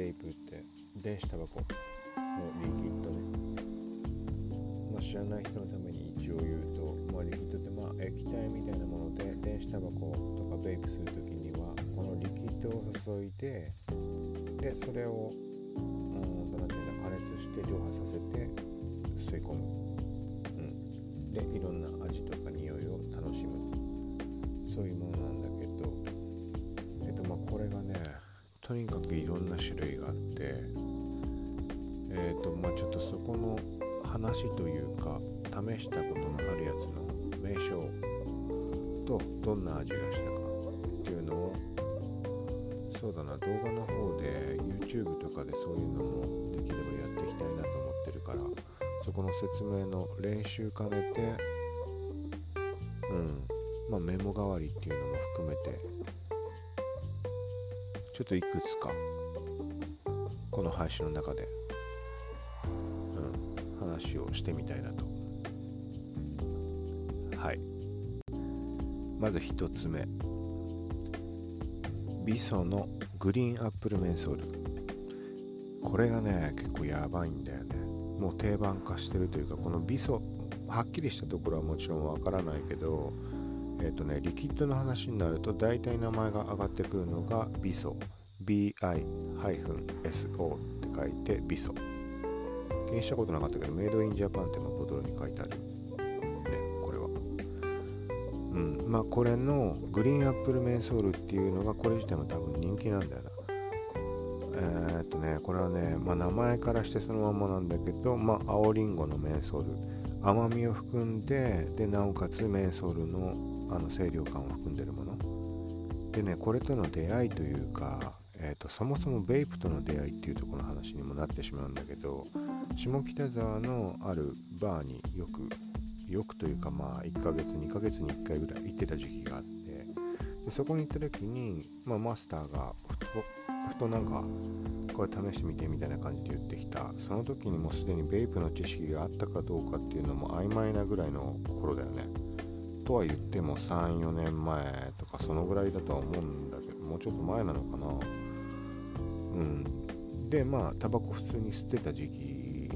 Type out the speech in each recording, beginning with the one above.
ベイプって電子タバコのリキッドね、まあ、知らない人のために一応言うと、まあ、リキッドってまあ液体みたいなもので電子タバコとかベイプするときにはこのリキッドを注いででそれを何ていうの加熱して蒸発させて吸い込む、うん、でいろんな味とか匂いを楽しむ。そういうものなんだけど。えっとまあこれがねとにかくんな種類があってえっとまあちょっとそこの話というか試したことのあるやつの名称とどんな味がしたかっていうのをそうだな動画の方で YouTube とかでそういうのもできればやっていきたいなと思ってるからそこの説明の練習兼ねてうんまあメモ代わりっていうのも含めてちょっといくつか。この配信の中で、うん、話をしてみたいなと。はい。まず1つ目。ビソのグリーンアップルメンソール。これがね結構やばいんだよね。もう定番化してるというかこのビソはっきりしたところはもちろんわからないけどえっ、ー、とねリキッドの話になると大体名前が上がってくるのがビソ。BI-SO って書いてビソ。気にしたことなかったけどメイドインジャパンってもボトルに書いてある。ね、これは。うん。まあこれのグリーンアップルメンソールっていうのがこれ自体も多分人気なんだよな。えー、っとねこれはね、まあ、名前からしてそのままなんだけどまあ青りんごのメンソール。甘みを含んででなおかつメンソールのあの清涼感を含んでるもの。でねこれとの出会いというか、えーと、そもそもベイプとの出会いっていうとこの話にもなってしまうんだけど下北沢のあるバーによくよくというかまあ1ヶ月2ヶ月に1回ぐらい行ってた時期があってでそこに行った時に、まあ、マスターがふとなんかこれ試してみてみたいな感じで言ってきた。その時にもうすでにベイプの知識があったかどうかっていうのも曖昧なぐらいの頃だよね。とは言っても34年前とかそのぐらいだとは思うんだけどもうちょっと前なのかな。うん。でまあタバコ普通に吸ってた時期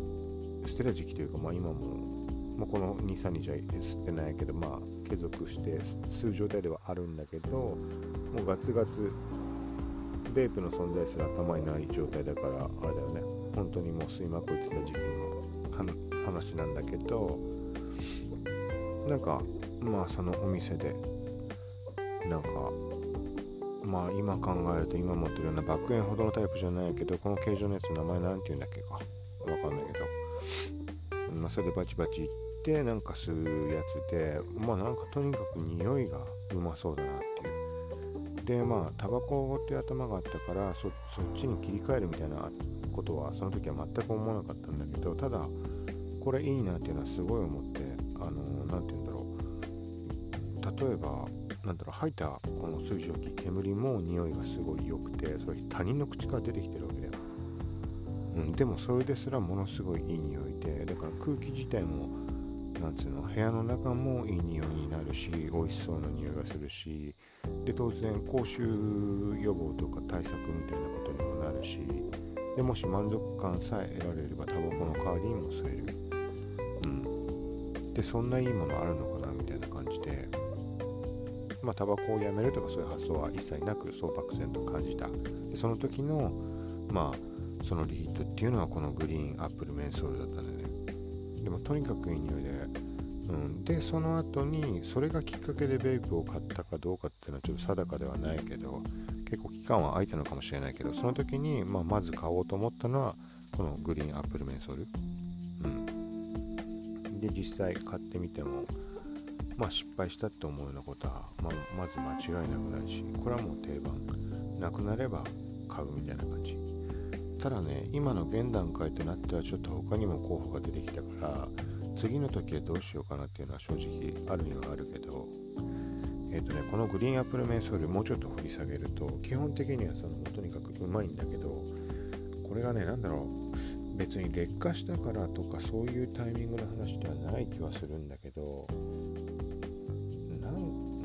捨てた時期というかまあ今もまあ、この23日は吸ってないけど、まあ、継続して吸う状態ではあるんだけどもうガツガツベープの存在すら頭にない状態だからあれだよね。本当にもう吸いまくってた時期の話なんだけどなんかまあそのお店でなんかまあ今考えると今持ってるようなバックエンほどのタイプじゃないけどこの形状のやつの名前なんて言うんだっけか。わかんないけど、まあ、それでバチバチいってなんか吸うやつでまあなんかとにかく匂いがうまそうだな。でまあタバコっていう頭があったからそっちに切り替えるみたいなことはその時は全く思わなかったんだけどただこれいいなっていうのはすごい思ってあの何て言うんだろう。例えばなんだろう吐いたこの水蒸気煙も匂いがすごい良くてそれ他人の口から出てきてるわけだよ、うん、でもそれですらものすごいいい匂いでだから空気自体もなんつうの部屋の中もいい匂いになるし美味しそうな匂いがするしで当然口臭予防とか対策みたいなことにもなるしでもし満足感さえ得られればタバコの代わりにも吸える。うん。でそんないいものあるのかなみたいな感じで。まあタバコをやめるとかそういう発想は一切なくそう漠然と感じた。でその時のまあそのリヒットっていうのはこのグリーンアップルメンソールだったんだよね。でもとにかくいい匂いで、うん、でその後にそれがきっかけでベイプを買ったかどうかっていうのはちょっと定かではないけど結構期間は空いたのかもしれないけどその時に、まあ、まず買おうと思ったのはこのグリーンアップルメンソール、うん、で実際買ってみてもまあ失敗したって思うようなことは、まあ、まず間違いなくないしこれはもう定番。なくなれば買うみたいな感じ。ただね今の現段階となってはちょっと他にも候補が出てきたから次の時はどうしようかなっていうのは正直あるにはあるけどえっ、ー、とねこのグリーンアップルメンソールもうちょっと掘り下げると基本的にはそのとにかくうまいんだけどこれがね何だろう別に劣化したからとかそういうタイミングの話ではない気はするんだけど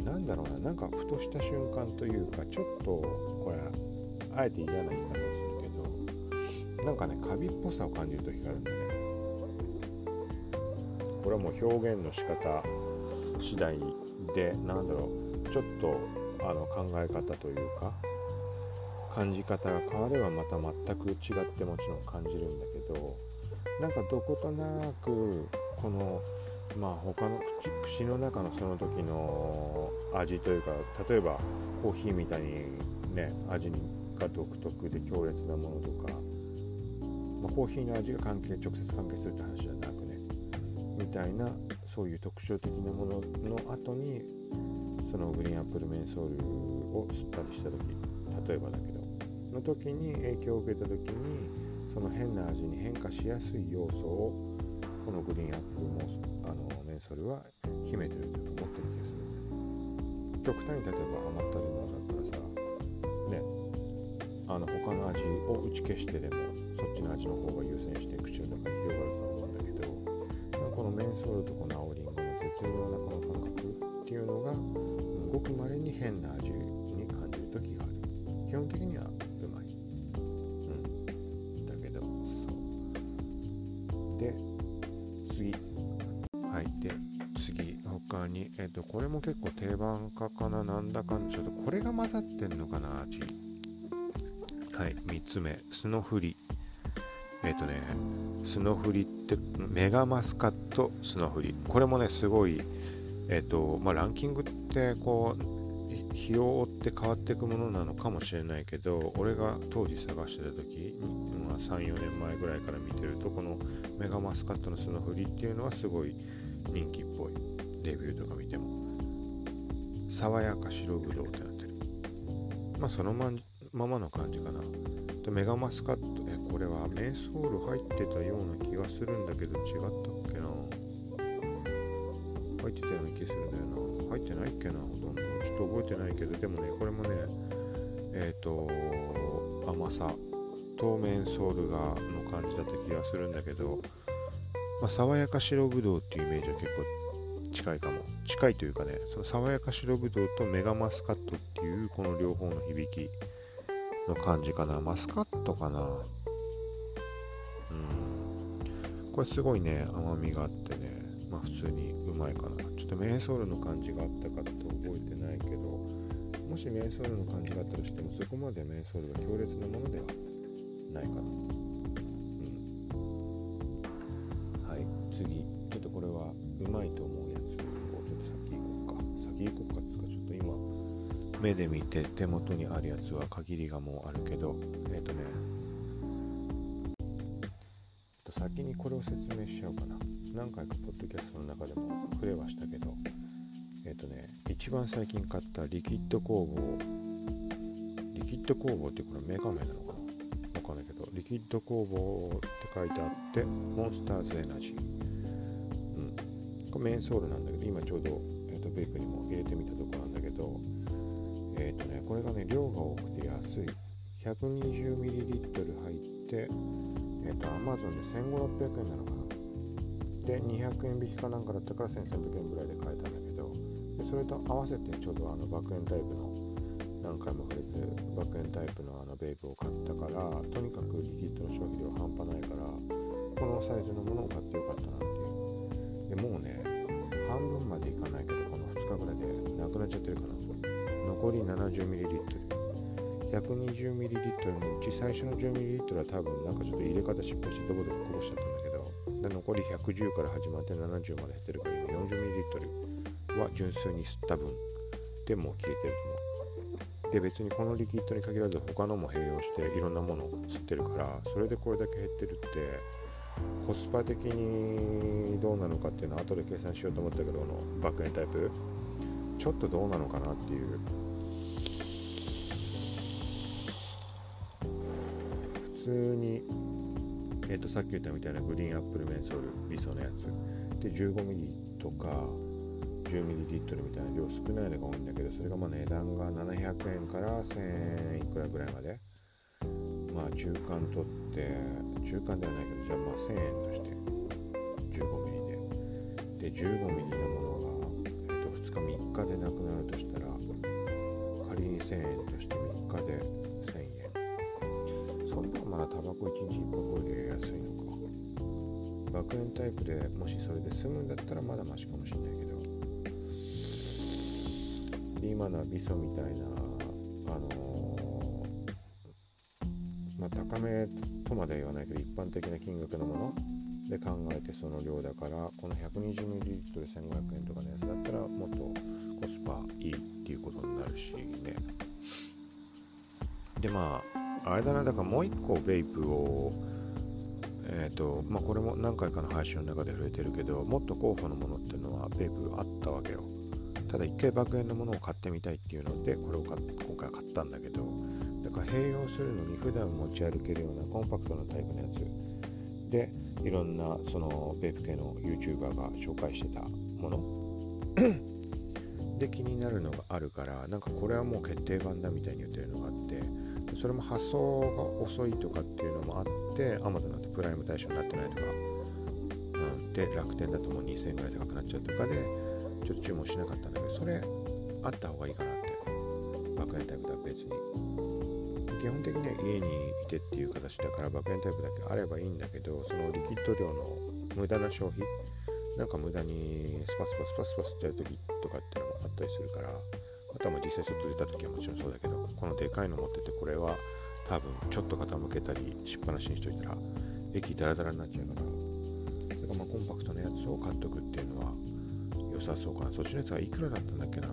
なんだろうななんかふとした瞬間というかちょっとこれあえて嫌な言い方なんかねカビっぽさを感じる時があるんだよね。これはもう表現の仕方次第でなんだろうちょっとあの考え方というか感じ方が変わればまた全く違ってもちろん感じるんだけどなんかどことなくこのまあ他の口口の中のその時の味というか例えばコーヒーみたいにね味が独特で強烈なものとか、コーヒーの味が関係直接関係するって話じゃなくねみたいなそういう特徴的なものの後にそのグリーンアップルメンソールを吸ったりした時例えばだけどの時に影響を受けた時にその変な味に変化しやすい要素をこのグリーンアップルもあのメンソールは秘めてるというか持ってる気がする。極端に例えば甘ったるのあの他の味を打ち消してでもそっちの味の方が優先して口の中に広がると思うんだけどこのメンソールとこの青りんごの絶妙なこの感覚っていうのがごくまれに変な味に感じる時がある。基本的にはうまい。うん。だけどそう。で次。はいで次他に。えっ、とこれも結構定番化かな。なんだかんちょっとこれが混ざってんのかな味。はい3つ目スノフリ。えっ、とねスノフリってメガマスカットスノフリ。これもねすごいえっ、とまあランキングってこう日を追って変わっていくものなのかもしれないけど俺が当時探してた時、まあ、34年前ぐらいから見てるとこのメガマスカットのスノフリっていうのはすごい人気っぽい。デビューとか見ても。爽やか白ぶどうってなってる。まあそのまんままの感じかな。でメガマスカットえこれはメンソール入ってたような気がするんだけど違ったっけな。入ってたような気するんだよな。入ってないっけなほとんど。ちょっと覚えてないけどでもねこれもねえっ、ー、と甘さ透明ソールがの感じだった気がするんだけど、まあ、爽やか白ぶどうっていうイメージは結構近いかも。近いというかねその爽やか白ぶどうとメガマスカットっていうこの両方の響き。の感じかな。マスカットかな。うん。これすごいね。甘みがあってね。まあ普通にうまいかな。ちょっとメンソールの感じがあったかって覚えてないけど。もしメンソールの感じがあったとしてもそこまでメンソールが強烈なものではないかな。目で見て手元にあるやつは限りがもうあるけどえっ、ー、とね先にこれを説明しちゃおうかな。何回かポッドキャストの中でも触れはしたけどえっ、ー、とね一番最近買ったリキッド工房リキッド工房ってこれメガメなのかな？わかんないけどリキッド工房って書いてあってモンスターズエナジー。うん。これメインソールなんだけど今ちょうど、えーと、ベイクにも入れてみたとこなんだけど、とねこれがね量が多くて安い。120ml 入ってえっ、と Amazon で1500円なのかな。で200円引きかなんかだったから1300円ぐらいで買えたんだけどでそれと合わせてちょうどあの爆炎タイプの何回も触れてる爆炎タイプのあのベイブを買ったからとにかくリキッドの消費量半端ないからこのサイズのものを買ってよかったなっていう。でもうね半分までいかないけどこの2日ぐらいでなくなっちゃってるかな。残り 70ml 120ml のうち最初の 10ml は多分なんかちょっと入れ方失敗してどこどここぼしちゃったんだけどで残り110から始まって70まで減ってるから今 40ml は純粋に吸った分でもう消えてると思う。で別にこのリキッドに限らず他のも併用していろんなものを吸ってるからそれでこれだけ減ってるってコスパ的にどうなのかっていうのは後で計算しようと思ったけどこのバックエンタイプちょっとどうなのかなっていう通にえー、とさっき言ったみたいなグリーンアップルメンソール味噌のやつ。で 15ml とか 10ml みたいな量少ないのが多いんだけどそれがまあ値段が700円から1000円いくらぐらいまで。まあ中間取って中間ではないけどじゃあまあ1000円として 15ml で。で 15ml のものが、えー、と2日3日でなくなるとして3日で1000円そんなまあなタバコ1日1箱より安いのか。爆炎タイプでもしそれで済むんだったらまだマシかもしれないけど。今のはビソみたいなあのー、まあ高めとまでは言わないけど一般的な金額のもので考えてその量だからこの 120ml1500 円とかのやつだったらもっとコスパいいっていうことになるしね。でまああれだなだからもう一個ベイプをえっ、ー、とまあこれも何回かの配信の中で触れてるけどもっと候補のものっていうのはベイプあったわけよ。ただ一回爆炎のものを買ってみたいっていうのでこれを今回買ったんだけどだから併用するのに普段持ち歩けるようなコンパクトなタイプのやつ。でいろんなそのベープ系の YouTuber が紹介してたもの。で気になるのがあるからなんかこれはもう決定版だみたいに言ってるの。それも発送が遅いとかっていうのもあって Amazon だとプライム対象になってないとか、うん、で楽天だともう2000円ぐらい高くなっちゃうとかでちょっと注文しなかったんだけどそれあった方がいいかなって。爆炎タイプとは別に。基本的には家にいてっていう形だから爆炎タイプだけあればいいんだけどそのリキッド量の無駄な消費なんか無駄にスパスパスパスパスっちゃう時とかっていうのもあったりするからあとはまあ実際ちょっと出た時はもちろんそうだけどこのでかいの持っててこれは多分ちょっと傾けたりしっぱなしにしといたら液ダラダラになっちゃうから。だからまあコンパクトなやつを買っとくっていうのは良さそうかな。そっちのやつはいくらだったんだっけな。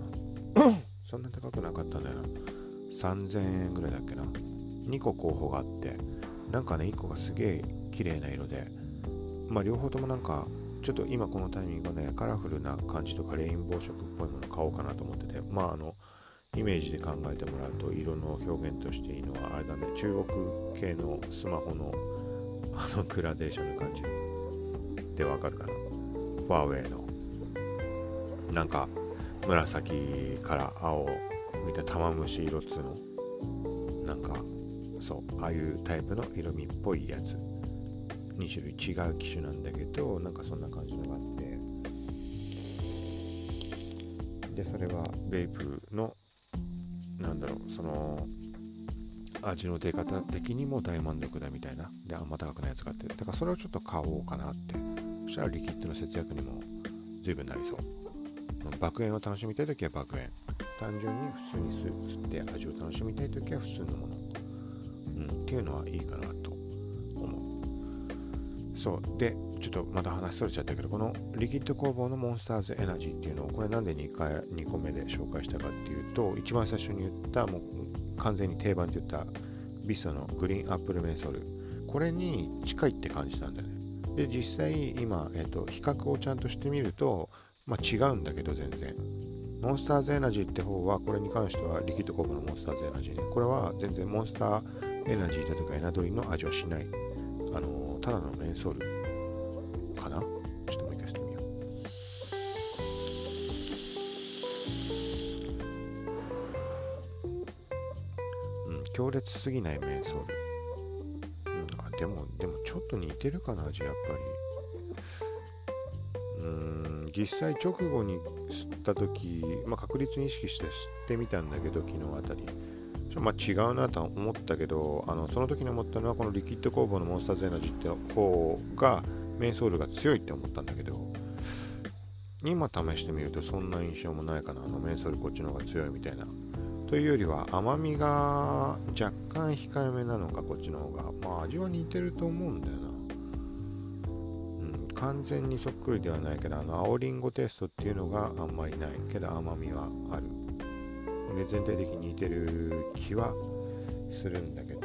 そんな高くなかったんだよな。3000円ぐらいだっけな。2個候補があってなんかね1個がすげえ綺麗な色でまあ両方ともなんかちょっと今このタイミングねカラフルな感じとかレインボー色っぽいもの買おうかなと思っててまああのイメージで考えてもらうと色の表現としていいのはあれだね中国系のスマホのあのグラデーションの感じ。でわかるかな？ファーウェイのなんか紫から青見たいな玉虫色っつうの。なんかそうああいうタイプの色味っぽいやつ。2種類違う機種なんだけどなんかそんな感じのがあって。でそれはベイプのその味の出方的にも大満足だみたいな。であんま高くないやつがあって。だからそれをちょっと買おうかなって。そしたらリキッドの節約にも随分なりそう。爆炎を楽しみたい時は爆炎。単純に普通に吸って味を楽しみたい時は普通のもの、うん、っていうのはいいかなっそうでちょっとまた話それちゃったけどこのリキッド工房のモンスターズエナジーっていうのをこれなんで2回2個目で紹介したかっていうと一番最初に言ったもう完全に定番って言ったビストのグリーンアップルメンソールこれに近いって感じたんだよね。で実際今、えーと、比較をちゃんとしてみるとまあ、違うんだけど全然。モンスターズエナジーって方はこれに関してはリキッドコープのモンスターズエナジーね。これは全然モンスターエナジーだとかエナドリの味はしない。あのただのメンソールかな？ちょっともう一回してみよう。うん強烈すぎないメンソール、うん、あでもでもちょっと似てるかな味やっぱり。うん実際直後に吸った時、まあ、確率に意識して吸ってみたんだけど昨日あたり。まあ、違うなとは思ったけどあのその時に思ったのはこのリキッド工房のモンスターズエナジーって方がメンソールが強いって思ったんだけど今試してみるとそんな印象もないかなあのメンソールこっちの方が強いみたいな。というよりは甘みが若干控えめなのかこっちの方がまあ味は似てると思うんだよな。完全にそっくりではないけどあの青りんごテストっていうのがあんまりないけど甘みはある。で全体的に似てる気はするんだけど。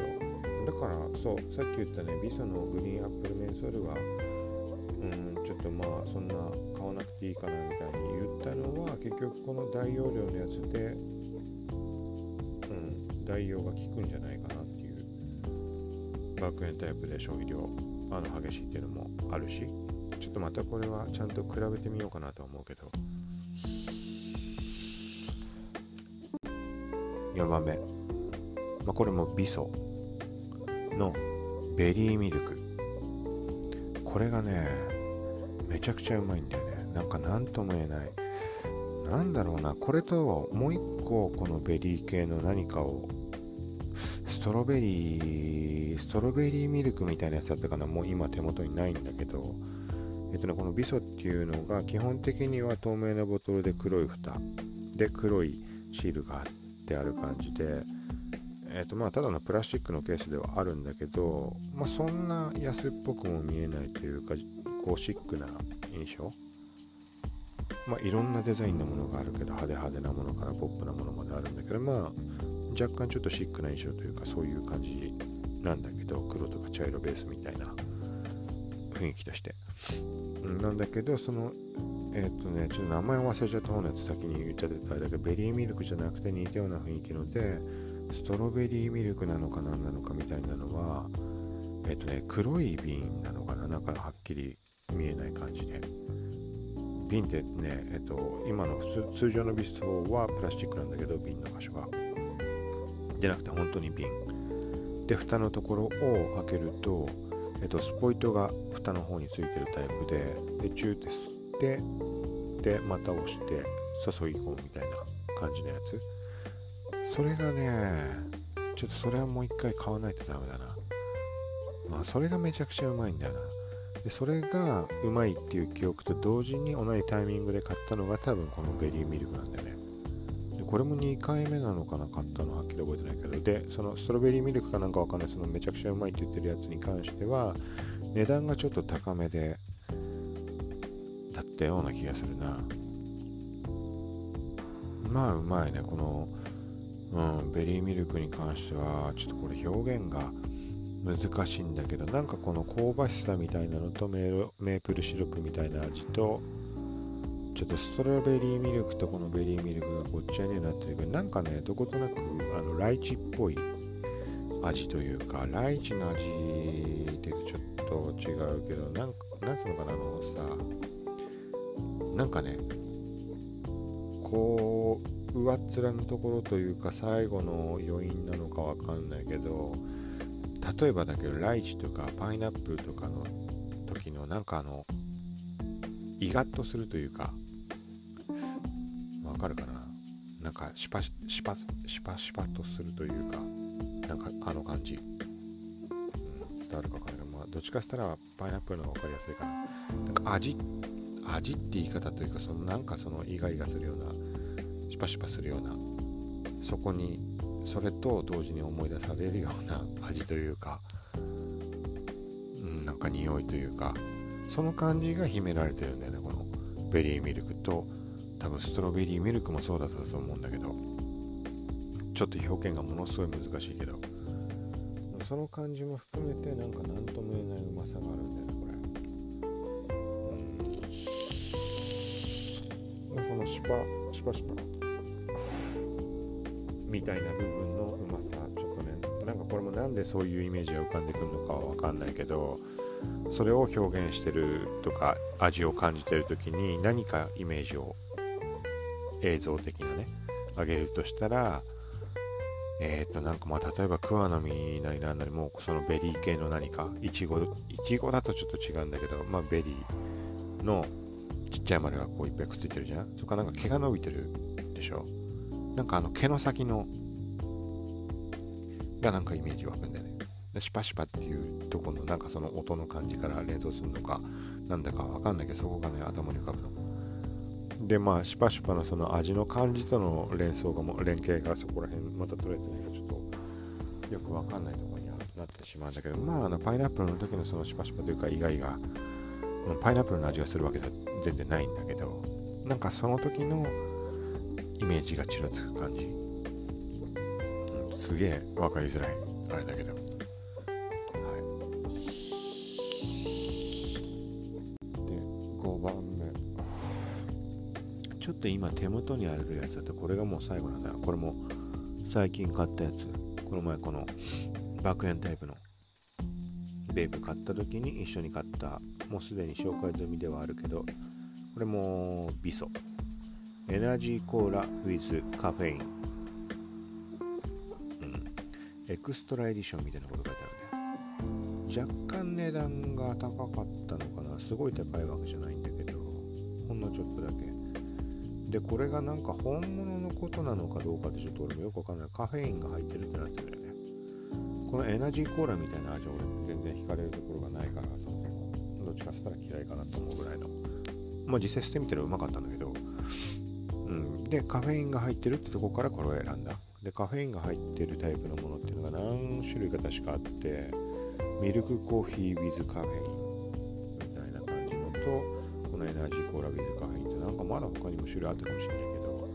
だからそうさっき言ったねビソのグリーンアップルメンソールはうんちょっとまあそんな買わなくていいかなみたいに言ったのは結局この大容量のやつでうん代用が効くんじゃないかなっていう爆炎タイプで消費量あの激しいっていうのもあるし。ちょっとまたこれはちゃんと比べてみようかなと思うけど。4番目、まあ、これもビソのベリーミルク。これがねめちゃくちゃうまいんだよね。なんか何とも言えない。なんだろうな。これともう一個このベリー系の何かをストロベリーストロベリーミルクみたいなやつだったかな。もう今手元にないんだけど。えっとねこのビソっていうのが基本的には透明なボトルで黒い蓋。で黒いシールが貼ってある感じでえっとまあただのプラスチックのケースではあるんだけどまあそんな安っぽくも見えないというかこうシックな印象。まあ、いろんなデザインのものがあるけど派手派手なものからポップなものまであるんだけどまあ若干ちょっとシックな印象というかそういう感じなんだけど黒とか茶色ベースみたいな。雰囲気として。なんだけどそのえっ、ー、とねちょっと名前忘れちゃった方のやつ先に言っちゃってただけどベリーミルクじゃなくて似たような雰囲気のでストロベリーミルクなのか何なのかみたいなのはえっ、ー、とね黒い瓶なのかな中はっきり見えない感じで。瓶ってね、えっと、今の普通通常のビストはプラスチックなんだけど瓶の場所が。じゃなくて本当に瓶。で蓋のところを開けると、えっと、スポイトが蓋の方についてるタイプででチューって吸ってでまた押して注ぎ込むみたいな感じのやつ。それがねちょっとそれはもう一回買わないとダメだな。まあそれがめちゃくちゃうまいんだよな。でそれがうまいっていう記憶と同時に同じタイミングで買ったのが多分このベリーミルクなんだよね。これも2回目なのかな買ったのはっきり覚えてないけど。でそのストロベリーミルクかなんかわかんない。そのめちゃくちゃうまいって言ってるやつに関しては値段がちょっと高めでだったような気がするな。まあうまいね。この、うん、ベリーミルクに関してはちょっとこれ表現が難しいんだけどなんかこの香ばしさみたいなのとメープルシロップみたいな味とちょっとストロベリーミルクとこのベリーミルクがごっちゃになってるけどなんかねどことなくあのライチっぽい味というかライチの味ってちょっと違うけどなんなんつうのかなあのさなんかねこう上っ面のところというか最後の余韻なのかわかんないけど例えばだけどライチとかパイナップルとかの時のなんかあのイガッとするというかかるかな？なんかシュパシュパシュパシュパとするというかなんかあの感じ、うん、伝わるかわかんないけど、まあ、どっちかしたらパイナップルの方が分かりやすいかな。なんか味味って言い方というかそのなんかそのイガイガするようなシュパシュパするようなそこにそれと同時に思い出されるような 味というか、うん、なんか匂いというかその感じが秘められてるんだよねこのベリーミルクと多分ストロベリーミルクもそうだったと思うんだけどちょっと表現がものすごい難しいけどその感じも含めてなんか何とも言えないうまさがあるんだよねこれ。うん。そのシパシパシパ。みたいな部分のうまさちょっとね。なんかこれもなんでそういうイメージが浮かんでくるのかは分かんないけどそれを表現してるとか味を感じてる時に何かイメージを映像的なねあげるとしたらえっ、ー、となんかまあ例えば桑の実なりなんなりもうそのベリー系の何かいちごいちごだとちょっと違うんだけどまあベリーのちっちゃい丸がこういっぱいくっついてるじゃん？そこからなんか毛が伸びてるでしょ？なんかあの毛の先のがなんかイメージ湧くんだよね。シパシパっていうとこのなんかその音の感じから連想するのかなんだかわかんないけどそこがね頭に浮かぶの。でまあシュパシュパのその味の感じとの連想がも連携がそこら辺また取れてないかちょっとよくわかんないところにはなってしまうんだけどまああのパイナップルの時のそのシュパシュパというか意外がパイナップルの味がするわけでは全然ないんだけどなんかその時のイメージがちらつく感じ、すげえ分かりづらい。あれだけど。っと今手元にあるやつだとこれがもう最後なんだ。これも最近買ったやつ。この前この爆炎タイプの。ベープ買った時に一緒に買った。もうすでに紹介済みではあるけど。これもビソ。エナジーコーラ with カフェイン、うん、エクストラエディションみたいなこと書いてあるね。若干値段が高かったのかな。すごい高いわけじゃないんだけど。ほんのちょっとだけ。でこれがなんか本物のことなのかどうかってちょっと俺もよくわかんない。カフェインが入ってるってなってるよね。このエナジーコーラみたいな味は俺全然惹かれるところがないからそもそもどっちかっつったら嫌いかなと思うぐらいの。まあ実際してみたらうまかったんだけど。うん。でカフェインが入ってるってとこからこれを選んだ。でカフェインが入ってるタイプのものっていうのが何種類か確かあってミルクコーヒー with カフェイン。も種類あったかもしれないけど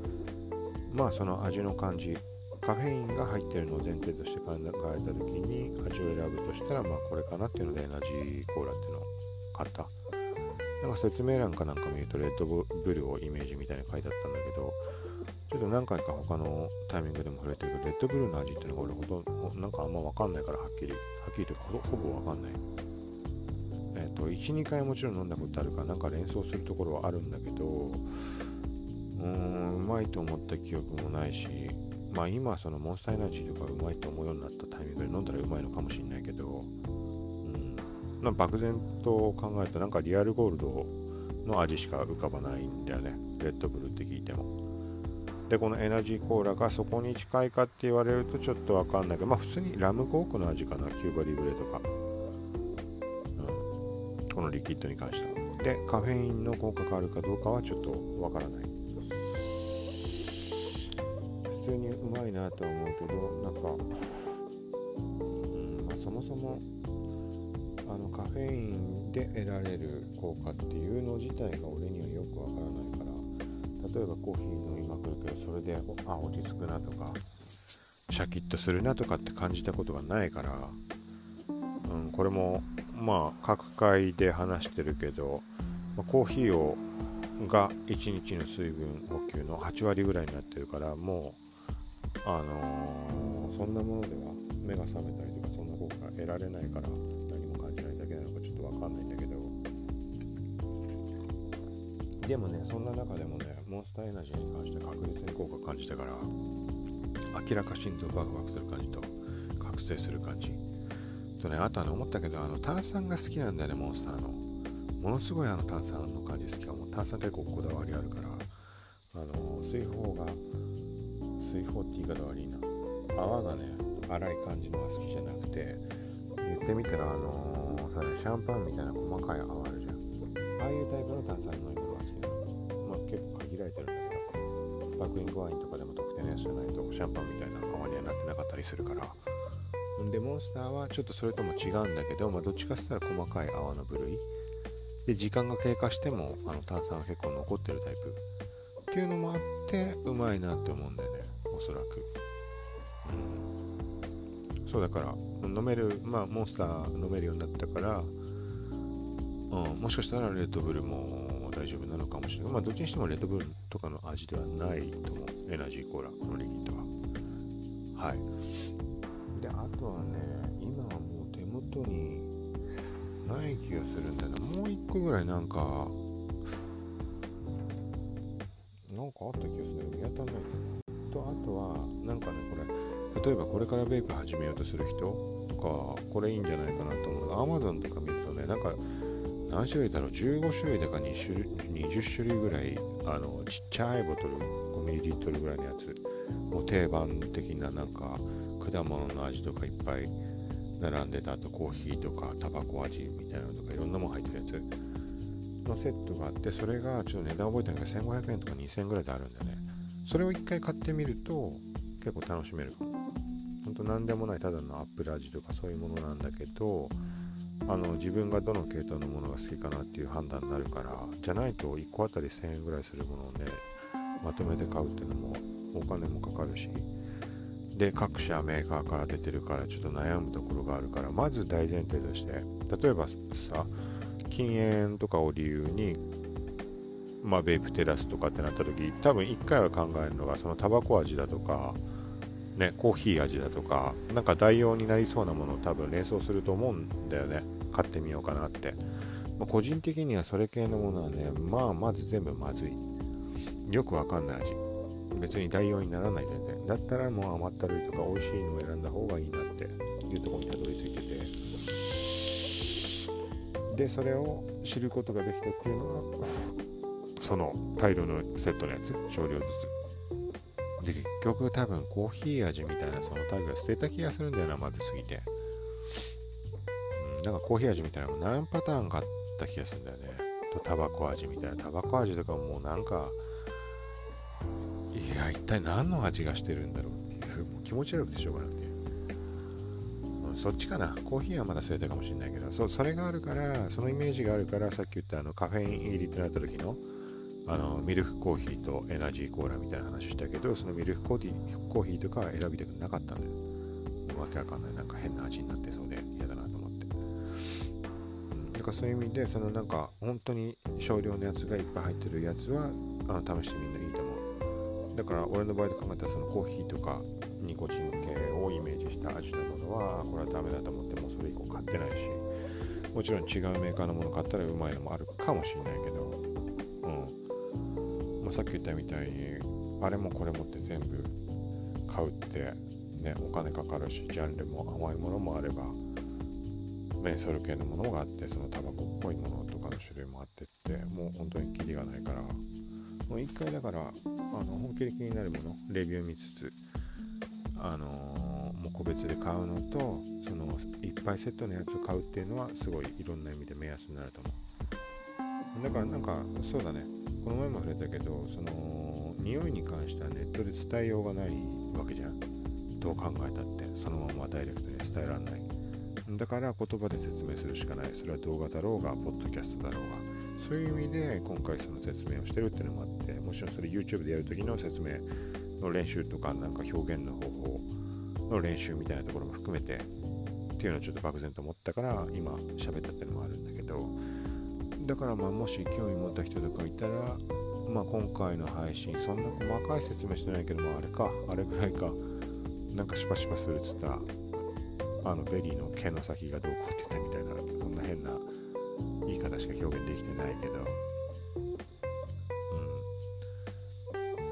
まあその味の感じカフェインが入ってるのを前提として考えた時に味を選ぶとしたらまあこれかなっていうのでエナジーコーラっていうのを買った。なんか説明欄かなんか見るとレッドブルをイメージみたいに書いてあったんだけどちょっと何回か他のタイミングでも触れてるけどレッドブルの味っていうのが俺ほとんどなんかあんま分かんないからはっきりはっきりというかほぼ分かんない。えっ、ー、と12回もちろん飲んだことあるからなんか連想するところはあるんだけどうんうまいと思った記憶もないしまあ今そのモンスターエナジーとかうまいと思うようになったタイミングで飲んだらうまいのかもしれないけど、うんま、漠然と考えるとなんかリアルゴールドの味しか浮かばないんだよね。レッドブルって聞いても。でこのエナジーコーラがそこに近いかって言われるとちょっとわかんないけどまあ普通にラムコークの味かな。キューバリブレとか、うん、このリキッドに関しては。でカフェインの効果があるかどうかはちょっとわからない。通にうまいなとは思うけどなんか、うんまあ、そもそもあのカフェインで得られる効果っていうの自体が俺にはよくわからないから例えばコーヒー飲みまくるけどそれであ落ち着くなとかシャキッとするなとかって感じたことがないから、うん、これもまあ各界で話してるけど、まあ、コーヒーをが1日の水分補給の8割ぐらいになってるからもうあのー、そんなものでは目が覚めたりとかそんな効果が得られないから何も感じないだけなのかちょっと分かんないんだけど。でもねそんな中でもねモンスターエナジーに関して確実に効果感じたから明らか心臓バクバクする感じと覚醒する感じ。とねあとはね思ったけどあの炭酸が好きなんだよねモンスターの。ものすごいあの炭酸の感じ好きかも。炭酸結構こだわりあるからあの水泡が水泡って言い方悪いな。泡がね粗い感じのが好きじゃなくて言ってみたらあのー、さねシャンパンみたいな細かい泡あるじゃん。ああいうタイプの炭酸飲み物が好きなの。まあ結構限られてるんだけどスパークリングワインとかでも特定のやつじゃないとシャンパンみたいな泡にはなってなかったりするから。でモンスターはちょっとそれとも違うんだけど、まあ、どっちかっつったら細かい泡の部類。で時間が経過してもあの炭酸が結構残ってるタイプ。っていうのもあってうまいなって思うんだよね。おそらく、うん、そうだから飲めるまあモンスター飲めるようになったから、うん、もしかしたらレッドブルも大丈夫なのかもしれない。まあどっちにしてもレッドブルとかの味ではないと思う。エナジーコーラこのリキッドは。はい。であとはね今はもう手元にない気がするんだよな。もう一個ぐらいなんかなんかあった気がする見当たらないなんかねこれ例えばこれからベイプ始めようとする人とかこれいいんじゃないかなと思う。Amazon とか見るとねなんか何種類だろう15種類だか 20, 種類20種類ぐらいあのちっちゃいボトル 5ml ぐらいのやつもう定番的ななんか果物の味とかいっぱい並んでたあとコーヒーとかタバコ味みたいなのとかいろんなもん入ってるやつのセットがあってそれがちょっと値段覚えてないけど1500円とか2000円ぐらいであるんだよねそれを一回買ってみると結構楽しめるかも。ほんと何でもないただのアップル味とかそういうものなんだけどあの自分がどの系統のものが好きかなっていう判断になるからじゃないと1個あたり1000円ぐらいするものをねまとめて買うっていうのもお金もかかるしで各社メーカーから出てるからちょっと悩むところがあるからまず大前提として例えばさ禁煙とかを理由にまあ、ベイプテラスとかってなった時多分1回は考えるのがそのタバコ味だとか、ね、コーヒー味だとかなんか代用になりそうなものを多分連想すると思うんだよね。買ってみようかなって、まあ、個人的にはそれ系のものはねまあまず全部まずい。よくわかんない味。別に代用にならない全然。だったらもう甘ったるいとか美味しいのを選んだ方がいいなって。いうところにたどり着いてて。でそれを知ることができたっていうのはその大量のセットのやつ。少量ずつ。で結局多分コーヒー味みたいなそのタグが捨てた気がするんだよなまずすぎて、うん、なんかコーヒー味みたいなのも何パターンかあった気がするんだよね。とタバコ味みたいな。タバコ味とかもうなんかいや一体何の味がしてるんだろうっていう気持ち悪くてしょうがなくて、うん、そっちかな。コーヒーはまだ捨てたかもしれないけどそそれがあるからそのイメージがあるからさっき言ったあのカフェイン入りってなった時のあのミルクコーヒーとエナジーコーラみたいな話したけどそのミルクコーヒーコーヒーとか選びたくなかったんだよ。わけわかんない。なんか変な味になってそうで嫌だなと思って、だからそういう意味でそのなんか本当に少量のやつがいっぱい入ってるやつはあの試してみるのいいと思う。だから俺の場合で考えたらそのコーヒーとかニコチン系をイメージした味のものはこれはダメだと思ってもうそれ以降買ってないしもちろん違うメーカーのもの買ったらうまいのもあるかもしれないけどまあ、さっき言ったみたいにあれもこれもって全部買うってねお金かかるしジャンルも甘いものもあればメンソール系のものがあってそのタバコっぽいものとかの種類もあってってもう本当にキリがないからもう一回だからあの本気で気になるものレビュー見つつあのー、もう個別で買うのとそのいっぱいセットのやつを買うっていうのはすごいいろんな意味で目安になると思う。だからなんかそうだね。この前も触れたけどその匂いに関してはネットで伝えようがないわけじゃん。どう考えたってそのままダイレクトに伝えられない。だから言葉で説明するしかない。それは動画だろうがポッドキャストだろうが。そういう意味で今回その説明をしてるっていうのもあってもちろんそれ YouTube でやるときの説明の練習とかなんか表現の方法の練習みたいなところも含めてっていうのをちょっと漠然と思ったから今喋ったっていうのもあるんだけどだからまあもし興味持った人とかいたら、まあ、今回の配信そんな細かい説明してないけどもあれかあれぐらいかなんかシュパシュパするっつったあのベリーの毛の先がどうこうって言ったみたいなそんな変な言い方しか表現できてないけど。う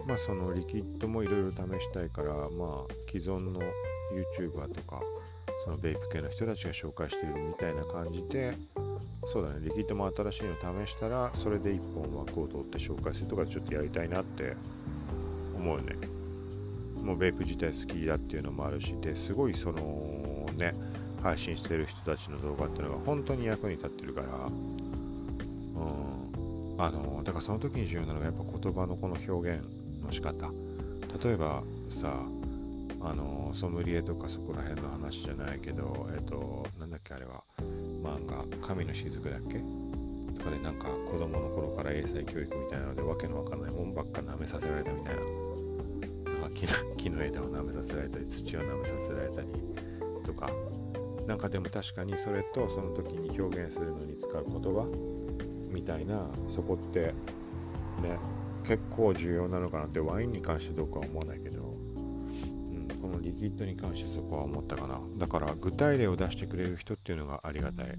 ん。まあそのリキッドもいろいろ試したいからまあ既存の YouTuber とかそのベイプ系の人たちが紹介してるみたいな感じでそうだね、リキッドも新しいの試したら、それで1本枠を取って紹介するとかちょっとやりたいなって思うね。もうベープ自体好きだっていうのもあるし、ですごいそのね、配信してる人たちの動画っていうのが本当に役に立ってるから、うん、あの、だからその時に重要なのがやっぱ言葉のこの表現の仕方。例えばさ、あの、ソムリエとかそこら辺の話じゃないけど、えっと、なんだっけあれは、漫画「神の雫」だっけ？とかでなんか子供の頃から英才教育みたいなのでわけのわかんないもんばっか舐めさせられたみたいな。なんか木 の枝を舐めさせられたり土を舐めさせられたりとか。なんかでも確かにそれとその時に表現するのに使う言葉みたいなそこってね結構重要なのかなってワインに関してどうかは思わない。キッドに関してそこは思ったかな。だから具体例を出してくれる人っていうのがありがたい。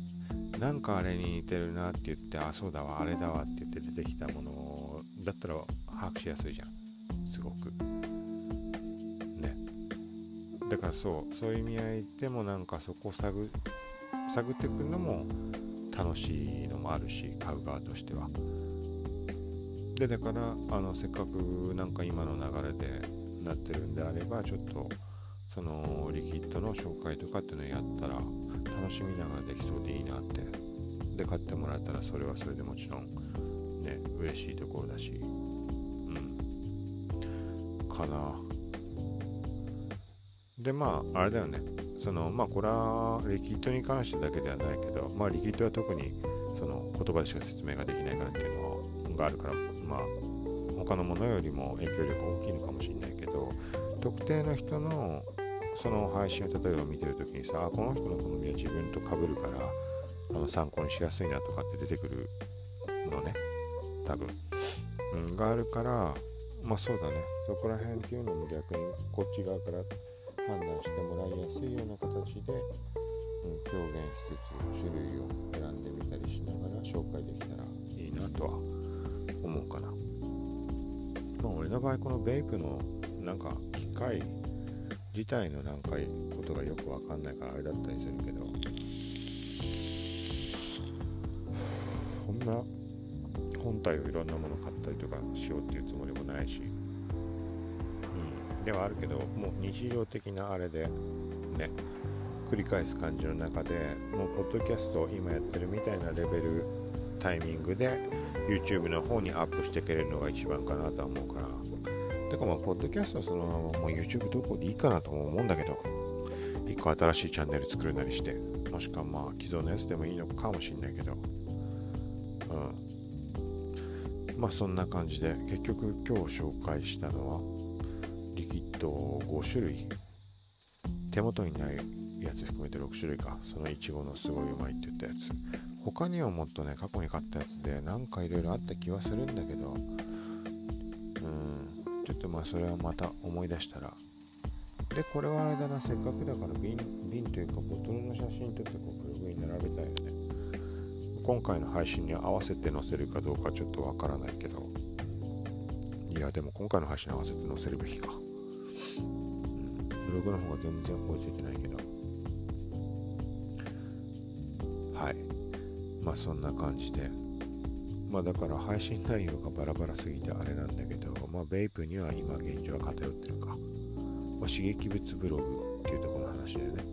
なんかあれに似てるなって言ってあそうだわあれだわって言って出てきたものだったら把握しやすいじゃん。すごく。ね。だからそうそういう意味合いでもなんかそこを探探ってくるのも楽しいのもあるし買う側としては。でだからあのせっかくなんか今の流れでなってるんであればちょっとそのリキッドの紹介とかっていうのをやったら楽しみながらできそうでいいなって。で買ってもらえたらそれはそれでもちろんね嬉しいところだし。うん。かな。でまああれだよね。そのまあこれはリキッドに関してだけではないけどまあリキッドは特にその言葉でしか説明ができないからっていうのがあるからまあ他のものよりも影響力大きいのかもしれないけど特定の人のその配信を例えば見てるときにさこの人の好みは自分と被るからあの参考にしやすいなとかって出てくるのね。多分、うん、があるからまあそうだね。そこら辺っていうのも逆にこっち側から判断してもらいやすいような形で、うん、表現しつつ種類を選んでみたりしながら紹介できたらいいなとは思うかな。まあ俺の場合このベイプのなんか機械自体のなんかことがよくわかんないからあれだったりするけど。そんな本体をいろんなもの買ったりとかしようっていうつもりもないし、ではあるけどもう日常的なあれでね繰り返す感じの中でもうポッドキャストを今やってるみたいなレベルタイミングで YouTube の方にアップしてくれるのが一番かなとは思うから。てかまあポッドキャストはそのままもう YouTube 投稿でいいかなとも思うんだけど一個新しいチャンネル作るなりしてもしくはまあ既存のやつでもいいのかもしんないけどうん。まあそんな感じで結局今日紹介したのはリキッド5種類手元にないやつ含めて6種類か。そのいちごのすごいうまいって言ったやつ。他にはもっとね過去に買ったやつでなんかいろいろあった気はするんだけどちょっとまあそれはまた思い出したら。でこれはあれだなせっかくだから瓶瓶というかボトルの写真撮ってこうブログに並べたいよね。今回の配信に合わせて載せるかどうかちょっとわからないけど。いやでも今回の配信に合わせて載せるべきか、うん、ブログの方が全然追いついてないけど。はい。まあそんな感じで。まあだから配信内容がバラバラすぎてあれなんだけどまあベイプには今現状は偏ってるか、まあ、刺激物ブログっていうところの話でね。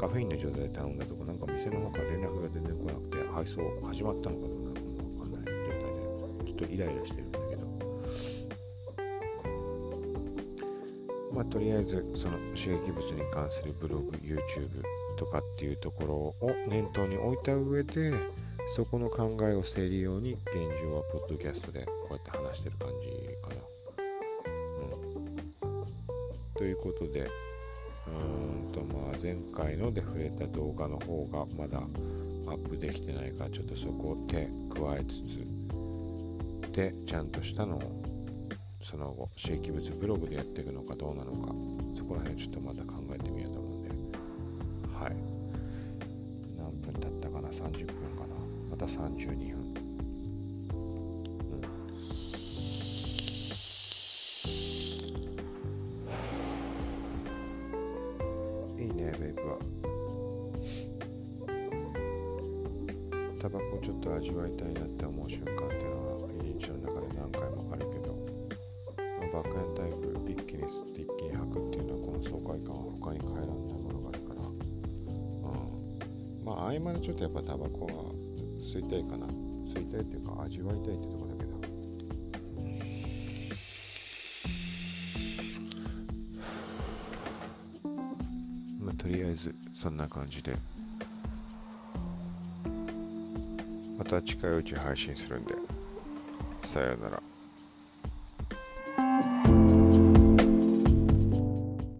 カフェインの状態で頼んだとこなんか店の方から連絡が全然来なくて配送始まったのかどうなのかもわかんない。状態でちょっとイライラしてるんだけど。まあとりあえずその刺激物に関するブログ YouTube とかっていうところを念頭に置いた上でそこの考えを整理ように現状はポッドキャストでこうやって話してる感じかな。うん、ということでうーんとまあ前回ので触れた動画の方がまだアップできてないからちょっとそこを手加えつつでちゃんとしたのをその後刺激物ブログでやっていくのかどうなのかそこら辺ちょっとまた考えてみようと思うんで。はい。何分経ったかな？30分かな？た32分。吸いたいかな。吸いたいっていうか味わいたいってとこだけどまあとりあえずそんな感じで。また近いうち配信するんで。さようなら。